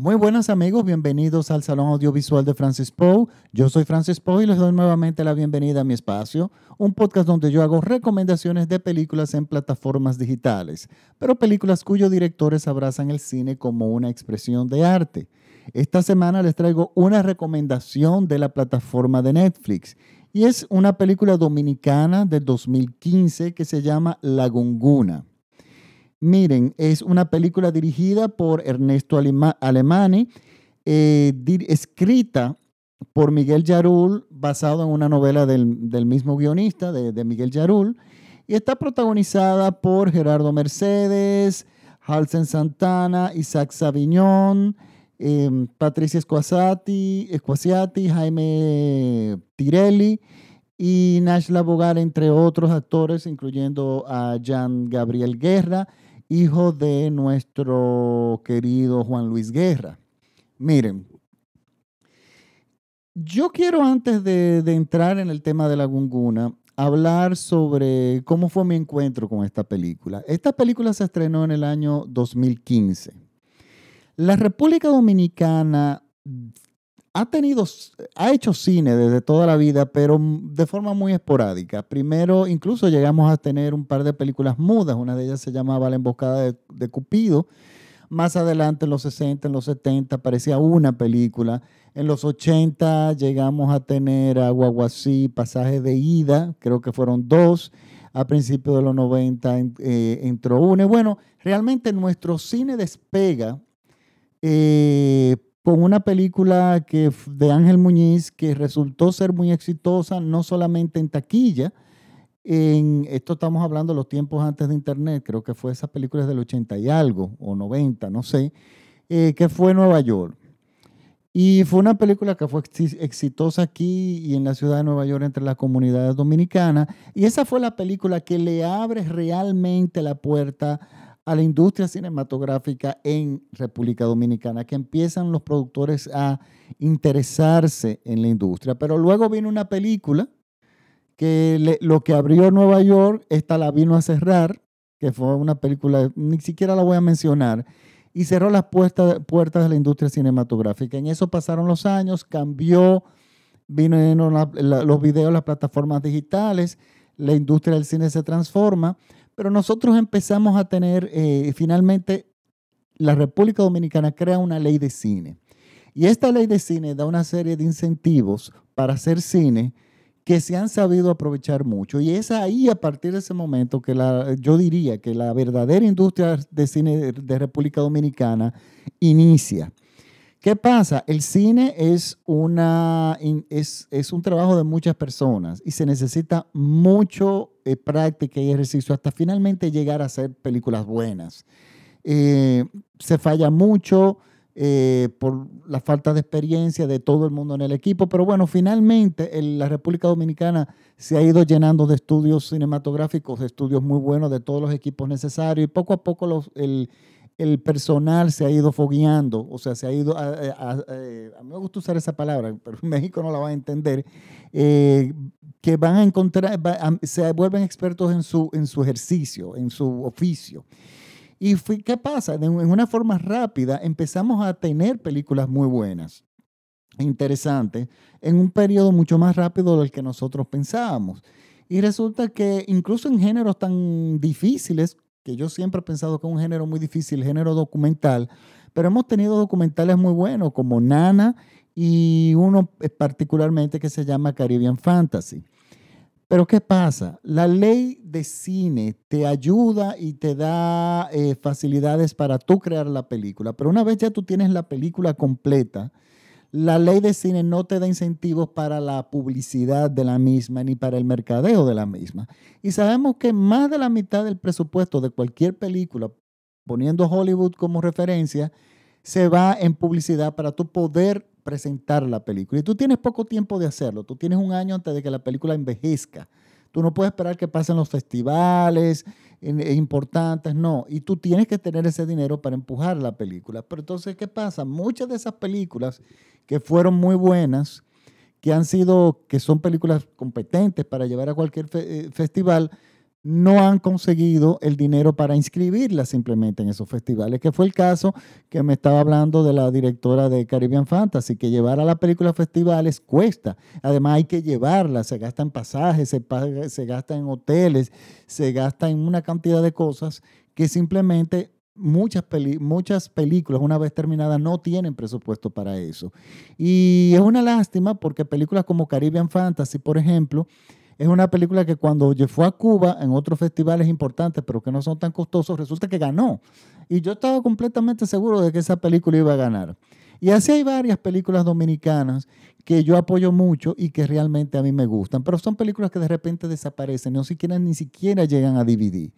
Muy buenas amigos, bienvenidos al Salón Audiovisual de Francis Poe. Yo soy Francis Poe y les doy nuevamente la bienvenida a mi espacio, un podcast donde yo hago recomendaciones de películas en plataformas digitales, pero películas cuyos directores abrazan el cine como una expresión de arte. Esta semana les traigo una recomendación de la plataforma de Netflix y es una película dominicana del 2015 que se llama La Gunguna. Miren, es una película dirigida por Ernesto Alemani, eh, escrita por Miguel Yarul, basado en una novela del, mismo guionista, de, Miguel Yarul, y está protagonizada por Gerardo Mercedes, Halsen Santana, Isaac Saviñón, em, Patricia Esquasiati, Jaime Tirelli y Nash Bogar, entre otros actores, incluyendo a Jean Gabriel Guerra hijo de nuestro querido Juan Luis Guerra. Miren, yo quiero antes de, entrar en el tema de la gunguna, hablar sobre cómo fue mi encuentro con esta película. Esta película se estrenó en el año 2015. La República Dominicana ha tenido, ha hecho cine desde toda la vida, pero de forma muy esporádica. Primero, incluso llegamos a tener un par de películas mudas. Una de ellas se llamaba La emboscada de, Cupido. Más adelante, en los 60, en los 70, aparecía una película. En los 80 llegamos a tener a Guaguasí, Pasaje de Ida, creo que fueron dos. A principios de los 90 eh, entró una. Bueno, realmente nuestro cine despega eh, con una película que, de Ángel Muñiz que resultó ser muy exitosa, no solamente en taquilla, en, esto estamos hablando de los tiempos antes de Internet, creo que fue esa película del 80 y algo, o 90, no sé, eh, que fue Nueva York. Y fue una película que fue exitosa aquí y en la ciudad de Nueva York entre las comunidades dominicanas. Y esa fue la película que le abre realmente la puerta a la industria cinematográfica en República Dominicana, que empiezan los productores a interesarse en la industria. Pero luego vino una película que lo que abrió Nueva York, esta la vino a cerrar, que fue una película, ni siquiera la voy a mencionar, y cerró las puertas, puertas de la industria cinematográfica. En eso pasaron los años, cambió, vino los videos, las plataformas digitales, la industria del cine se transforma, pero nosotros empezamos a tener, eh, finalmente, la República Dominicana crea una ley de cine. Y esta ley de cine da una serie de incentivos para hacer cine que se han sabido aprovechar mucho. Y es ahí, a partir de ese momento, que la, yo diría que la verdadera industria de cine de República Dominicana inicia. ¿Qué pasa? El cine es, una, es, es un trabajo de muchas personas y se necesita mucho eh, práctica y ejercicio hasta finalmente llegar a hacer películas buenas. Eh, se falla mucho eh, por la falta de experiencia de todo el mundo en el equipo, pero bueno, finalmente la República Dominicana se ha ido llenando de estudios cinematográficos, de estudios muy buenos, de todos los equipos necesarios y poco a poco los, el, el personal se ha ido fogueando, o sea, se ha ido, a, eh, mí me gusta usar esa palabra, pero en México no la va a entender, eh, que van a encontrar, se vuelven expertos en su, en su ejercicio, en su oficio. ¿Y qué pasa? En una forma rápida empezamos a tener películas muy buenas, interesantes, en un periodo mucho más rápido del que nosotros pensábamos. Y resulta que incluso en géneros tan difíciles que yo siempre he pensado que es un género muy difícil, género documental, pero hemos tenido documentales muy buenos como Nana y uno particularmente que se llama Caribbean Fantasy. Pero ¿qué pasa? La ley de cine te ayuda y te da eh, facilidades para tú crear la película, pero una vez ya tú tienes la película completa, la ley de cine no te da incentivos para la publicidad de la misma ni para el mercadeo de la misma. Y sabemos que más de la mitad del presupuesto de cualquier película, poniendo Hollywood como referencia, se va en publicidad para tú poder presentar la película. Y tú tienes poco tiempo de hacerlo. Tú tienes un año antes de que la película envejezca. Tú no puedes esperar que pasen los festivales importantes, no. Y tú tienes que tener ese dinero para empujar la película. Pero entonces, ¿qué pasa? Muchas de esas películas que fueron muy buenas, que han sido, que son películas competentes para llevar a cualquier eh, festival, no han conseguido el dinero para inscribirlas simplemente en esos festivales, que fue el caso que me estaba hablando de la directora de Caribbean Fantasy, que llevar a la película a festivales cuesta. Además hay que llevarla, se gasta en pasajes, se, se gasta en hoteles, se gasta en una cantidad de cosas que simplemente muchas, muchas películas, una vez terminadas, no tienen presupuesto para eso. Y es una lástima porque películas como Caribbean Fantasy, por ejemplo, es una película que cuando fue a Cuba en otros festivales importantes, pero que no son tan costosos, resulta que ganó. Y yo estaba completamente seguro de que esa película iba a ganar. Y así hay varias películas dominicanas que yo apoyo mucho y que realmente a mí me gustan, pero son películas que de repente desaparecen, no siquiera, ni siquiera llegan a DVD.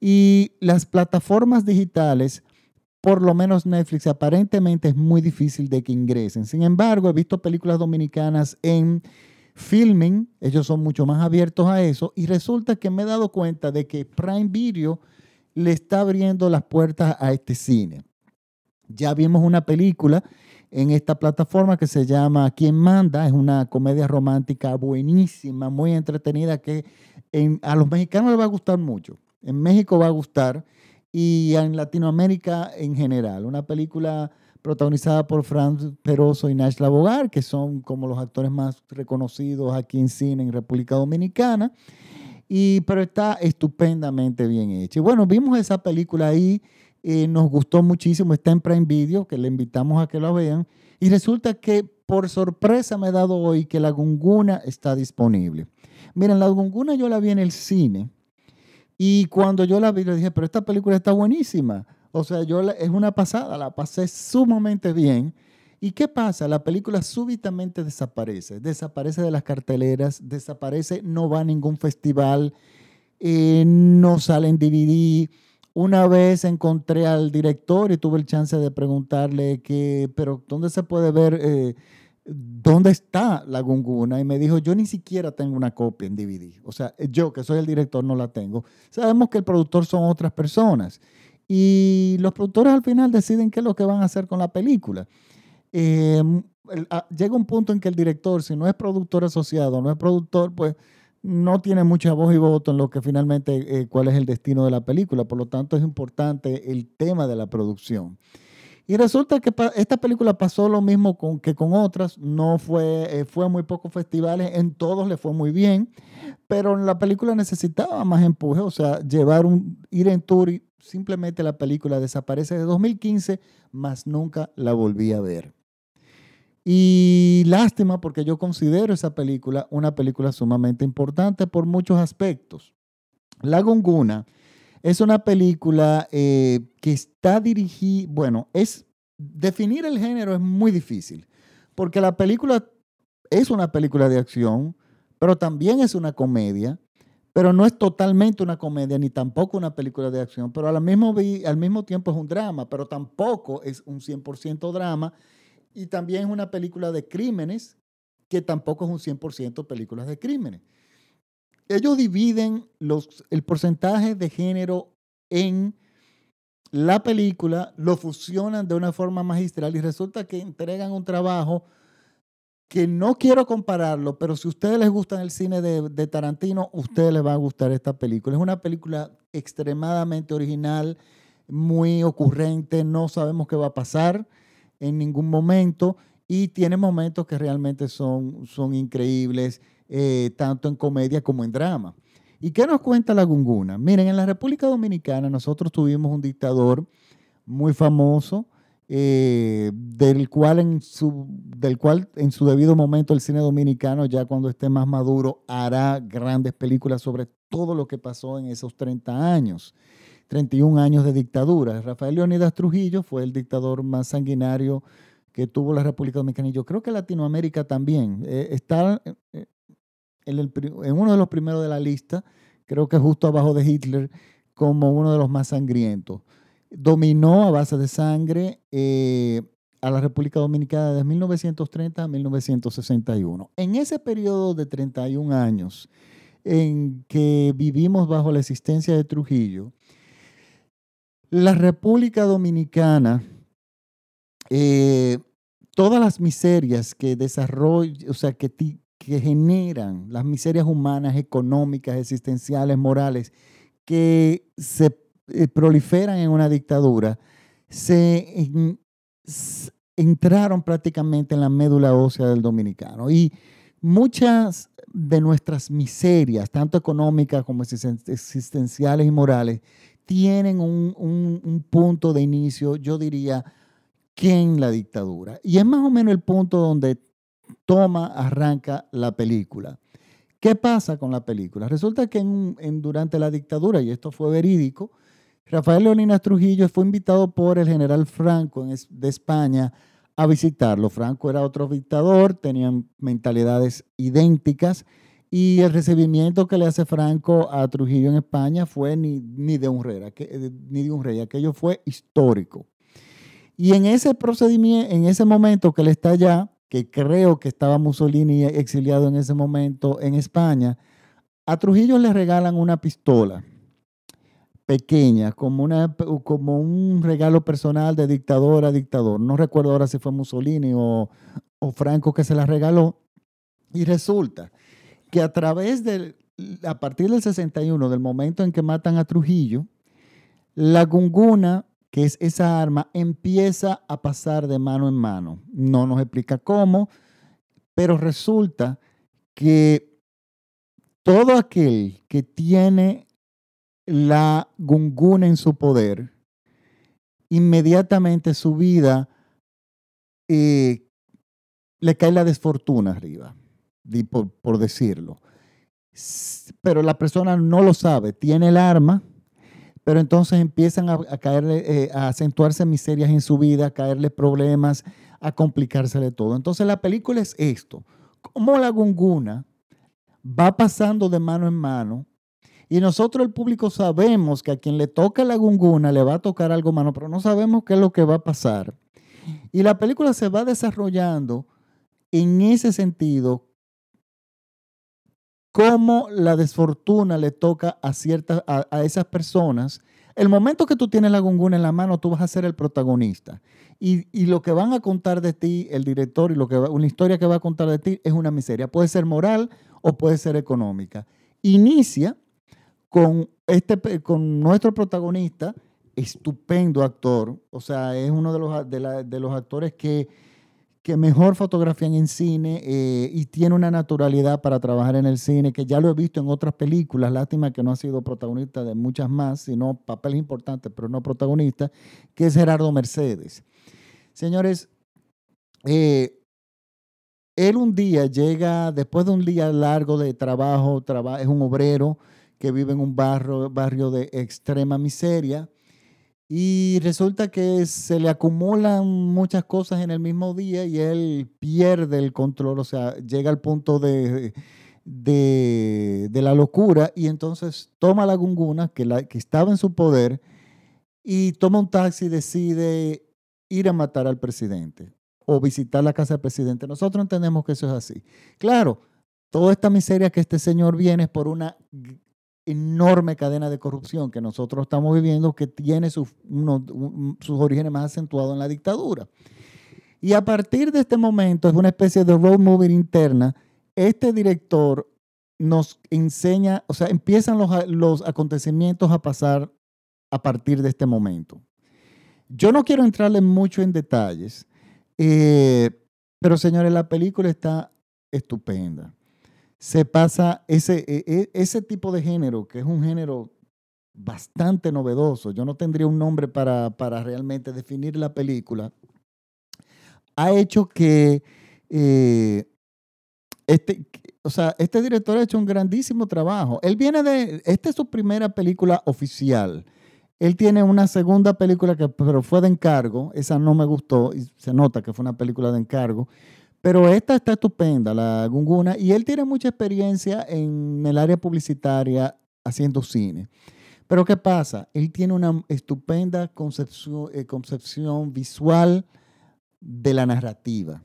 Y las plataformas digitales, por lo menos Netflix, aparentemente es muy difícil de que ingresen. Sin embargo, he visto películas dominicanas en filming, ellos son mucho más abiertos a eso, y resulta que me he dado cuenta de que Prime Video le está abriendo las puertas a este cine. Ya vimos una película en esta plataforma que se llama ¿Quién manda? Es una comedia romántica buenísima, muy entretenida, que a los mexicanos les va a gustar mucho. En México va a gustar y en Latinoamérica en general. Una película protagonizada por Franz Peroso y Nash Labogar, que son como los actores más reconocidos aquí en cine en República Dominicana. Y, pero está estupendamente bien hecha. Bueno, vimos esa película ahí, eh, nos gustó muchísimo, está en Prime Video, que le invitamos a que la vean. Y resulta que por sorpresa me he dado hoy que La Gunguna está disponible. Miren, La Gunguna yo la vi en el cine y cuando yo la vi le dije, pero esta película está buenísima. O sea, yo es una pasada, la pasé sumamente bien. ¿Y qué pasa? La película súbitamente desaparece, desaparece de las carteleras, desaparece, no va a ningún festival, eh, no sale en DVD. Una vez encontré al director y tuve el chance de preguntarle que, pero ¿dónde se puede ver? Eh, ¿Dónde está la gunguna? Y me dijo, yo ni siquiera tengo una copia en DVD. O sea, yo que soy el director no la tengo. Sabemos que el productor son otras personas. Y los productores al final deciden qué es lo que van a hacer con la película. Ah, llega un punto en que el director, si no es productor asociado, no es productor, pues no tiene mucha voz y voto en lo que finalmente eh, cuál es el destino de la película. Por lo tanto, es importante el tema de la producción. Y resulta que esta película pasó lo mismo con, que con otras, no fue, eh, fue muy pocos festivales, en todos le fue muy bien, pero la película necesitaba más empuje, o sea, llevar un, ir en tour y simplemente la película desaparece de 2015, más nunca la volví a ver. Y lástima porque yo considero esa película una película sumamente importante por muchos aspectos. La Gonguna es una película eh, que está dirigida, bueno, es definir el género es muy difícil, porque la película es una película de acción, pero también es una comedia, pero no es totalmente una comedia ni tampoco una película de acción, pero al mismo, al mismo tiempo es un drama, pero tampoco es un 100% drama y también es una película de crímenes que tampoco es un 100% películas de crímenes. Ellos dividen los, el porcentaje de género en la película, lo fusionan de una forma magistral y resulta que entregan un trabajo que no quiero compararlo, pero si a ustedes les gusta el cine de, Tarantino, a ustedes les va a gustar esta película. Es una película extremadamente original, muy ocurrente, no sabemos qué va a pasar en ningún momento y tiene momentos que realmente son, son increíbles, eh, tanto en comedia como en drama. ¿Y qué nos cuenta la Gunguna? Miren, en la República Dominicana nosotros tuvimos un dictador muy famoso, eh, del, cual en su, del cual en su debido momento el cine dominicano, ya cuando esté más maduro, hará grandes películas sobre todo lo que pasó en esos 30 años, 31 años de dictadura. Rafael Leonidas Trujillo fue el dictador más sanguinario que tuvo la República Dominicana y yo creo que Latinoamérica también. Eh, está eh, en, en uno de los primeros de la lista, creo que justo abajo de Hitler, como uno de los más sangrientos dominó a base de sangre eh, a la República Dominicana de 1930 a 1961. En ese periodo de 31 años en que vivimos bajo la existencia de Trujillo, la República Dominicana, eh, todas las miserias que desarrolla, o sea, que, que generan las miserias humanas, económicas, existenciales, morales, que se eh, proliferan en una dictadura, se, entraron prácticamente en la médula ósea del dominicano. Y muchas de nuestras miserias, tanto económicas como existenciales y morales, tienen un, un punto de inicio, yo diría, que en la dictadura. Y es más o menos el punto donde toma, arranca la película. ¿Qué pasa con la película? Resulta que durante la dictadura, y esto fue verídico, Rafael Leoninas Trujillo fue invitado por el general Franco de España a visitarlo. Franco era otro dictador, tenían mentalidades idénticas y el recibimiento que le hace Franco a Trujillo en España fue ni, de, un rey, ni de un rey, aquello fue histórico. Y en ese procedimiento, en ese momento que él está allá, que creo que estaba Mussolini exiliado en ese momento en España, a Trujillo le regalan una pistola pequeña, como, una, como un regalo personal de dictador a dictador. No recuerdo ahora si fue Mussolini o, o Franco que se la regaló. Y resulta que a través del, a partir del 61, del momento en que matan a Trujillo, la gunguna que es esa arma, empieza a pasar de mano en mano. No nos explica cómo, pero resulta que todo aquel que tiene la gunguna en su poder, inmediatamente su vida eh, le cae la desfortuna arriba, por, por decirlo. Pero la persona no lo sabe, tiene el arma, pero entonces empiezan a, caerle, eh, a acentuarse miserias en su vida, a caerle problemas, a complicársele todo. Entonces la película es esto, cómo la gunguna va pasando de mano en mano y nosotros el público sabemos que a quien le toca la gunguna le va a tocar algo mano, pero no sabemos qué es lo que va a pasar. Y la película se va desarrollando en ese sentido cómo la desfortuna le toca a, ciertas, a, esas personas. El momento que tú tienes la gunguna en la mano, tú vas a ser el protagonista. Y, lo que van a contar de ti, el director, y lo que una historia que va a contar de ti es una miseria. Puede ser moral o puede ser económica. Inicia con, este, con nuestro protagonista, estupendo actor. O sea, es uno de los, de los actores que que mejor fotografían en cine eh, y tiene una naturalidad para trabajar en el cine, que ya lo he visto en otras películas, lástima que no ha sido protagonista de muchas más, sino papeles importantes, pero no protagonista, que es Gerardo Mercedes. Señores, eh, él un día llega, después de un día largo de trabajo, es un obrero que vive en un barrio, barrio de extrema miseria, y resulta que se le acumulan muchas cosas en el mismo día y él pierde el control, o sea, llega al punto de, de, la locura y entonces toma la gunguna que, la, que estaba en su poder y toma un taxi y decide ir a matar al presidente o visitar la casa del presidente. Nosotros entendemos que eso es así. Claro, toda esta miseria que este señor viene es por una enorme cadena de corrupción que nosotros estamos viviendo que tiene sus, sus orígenes más acentuados en la dictadura. Y a partir de este momento, es una especie de road movie interna, este director nos enseña, o sea, empiezan los, los acontecimientos a pasar a partir de este momento. Yo no quiero entrarle mucho en detalles, eh, pero señores, la película está estupenda se pasa ese, e, e, ese tipo de género, que es un género bastante novedoso, yo no tendría un nombre para, para realmente definir la película, ha hecho que eh, este, o sea, este director ha hecho un grandísimo trabajo. Él viene de, esta es su primera película oficial. Él tiene una segunda película que pero fue de encargo, esa no me gustó y se nota que fue una película de encargo. Pero esta está estupenda, la Gunguna, y él tiene mucha experiencia en el área publicitaria haciendo cine. Pero ¿qué pasa? Él tiene una estupenda concepción, eh, concepción visual de la narrativa.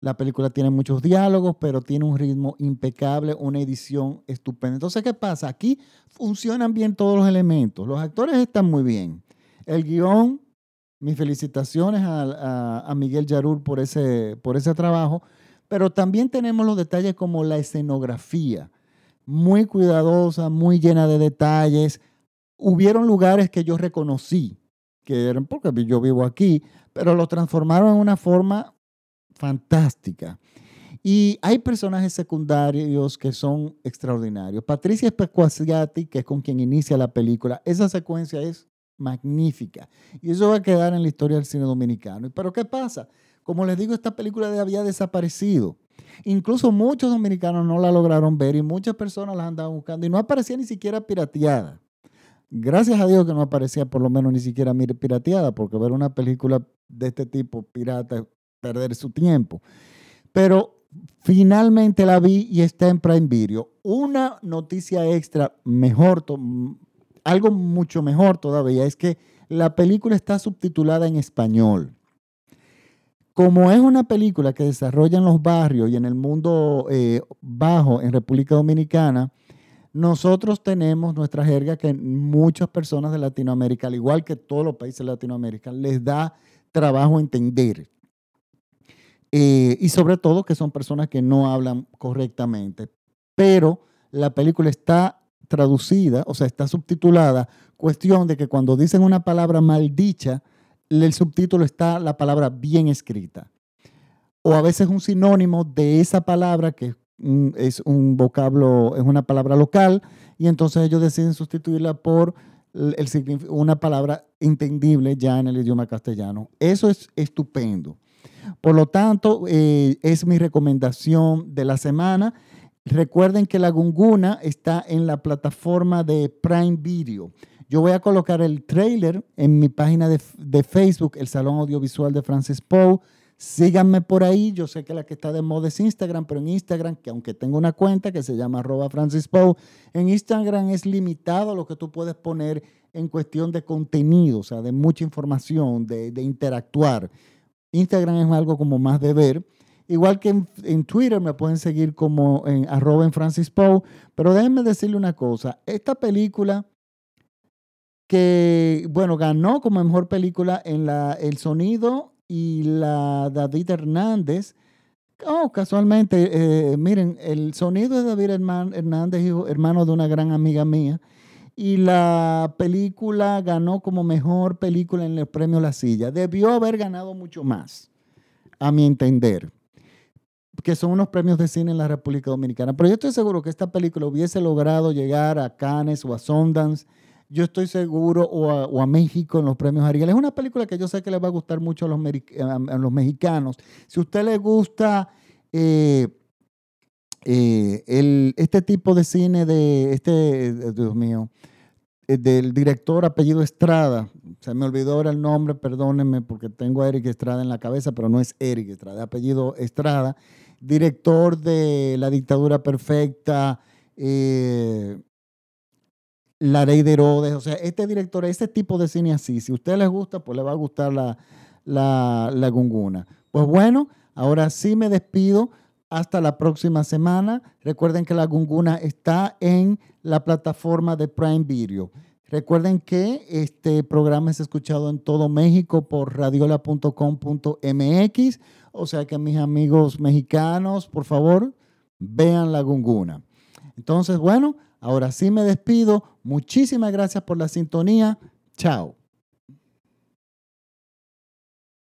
La película tiene muchos diálogos, pero tiene un ritmo impecable, una edición estupenda. Entonces, ¿qué pasa? Aquí funcionan bien todos los elementos. Los actores están muy bien. El guion mis felicitaciones a, Miguel Yarur por ese, por ese trabajo, pero también tenemos los detalles como la escenografía, muy cuidadosa, muy llena de detalles. Hubieron lugares que yo reconocí, que eran porque yo vivo aquí, pero lo transformaron en una forma fantástica. Y hay personajes secundarios que son extraordinarios. Patricia Specuasiati, que es con quien inicia la película, esa secuencia es magnífica. Y eso va a quedar en la historia del cine dominicano. Pero ¿qué pasa? Como les digo, esta película había desaparecido. Incluso muchos dominicanos no la lograron ver y muchas personas la andaban buscando y no aparecía ni siquiera pirateada. Gracias a Dios que no aparecía por lo menos ni siquiera pirateada, porque ver una película de este tipo pirata es perder su tiempo. Pero finalmente la vi y está en Prime Video. Una noticia extra mejor, algo mucho mejor todavía, es que la película está subtitulada en español. Como es una película que desarrolla en los barrios y en el mundo eh, bajo en República Dominicana, nosotros tenemos nuestra jerga que muchas personas de Latinoamérica, al igual que todos los países de Latinoamérica, les da trabajo entender. Eh, y sobre todo que son personas que no hablan correctamente. Pero la película está traducida, o sea, está subtitulada, cuestión de que cuando dicen una palabra mal dicha, el subtítulo está la palabra bien escrita. O a veces un sinónimo de esa palabra que es un vocablo, es una palabra local, y entonces ellos deciden sustituirla por una palabra entendible ya en el idioma castellano. Eso es estupendo. Por lo tanto, eh, es mi recomendación de la semana. Recuerden que la Gunguna está en la plataforma de Prime Video. Yo voy a colocar el trailer en mi página de, Facebook, el Salón Audiovisual de Francis Poe. Síganme por ahí. Yo sé que la que está de moda es Instagram, pero en Instagram, que aunque tengo una cuenta que se llama arroba Francis Poe, en Instagram es limitado lo que tú puedes poner en cuestión de contenido, o sea, de mucha información, de, interactuar. Instagram es algo como más de ver. Igual que en, Twitter me pueden seguir como en arroba Francis Poe. Pero déjenme decirle una cosa. Esta película que, bueno, ganó como mejor película en la, El Sonido y la David Hernández. Oh, casualmente, eh, miren, el sonido de David Hernández, hijo, hermano de una gran amiga mía, y la película ganó como mejor película en el premio La Silla. Debió haber ganado mucho más, a mi entender, que son unos premios de cine en la República Dominicana. Pero yo estoy seguro que esta película hubiese logrado llegar a Cannes o a Sundance yo estoy seguro, o a, México en los premios Ariel. Es una película que yo sé que le va a gustar mucho a los, mexicanos. Si a usted le gusta eh, eh, este tipo de cine de este, Dios mío, eh, del director apellido Estrada, se me olvidó ahora el nombre, perdónenme porque tengo a Eric Estrada en la cabeza, pero no es Eric Estrada, apellido Estrada, director de La dictadura perfecta, la Ley de Herodes, o sea, este director, este tipo de cine así, si a usted les gusta, pues le va a gustar la, la, la Gunguna. Pues bueno, ahora sí me despido. Hasta la próxima semana. Recuerden que la Gunguna está en la plataforma de Prime Video. Recuerden que este programa es escuchado en todo México por radiola.com.mx. O sea que mis amigos mexicanos, por favor, vean la Gunguna. Entonces, bueno, Ahora sí me despido. Muchísimas gracias por la sintonía. Chao.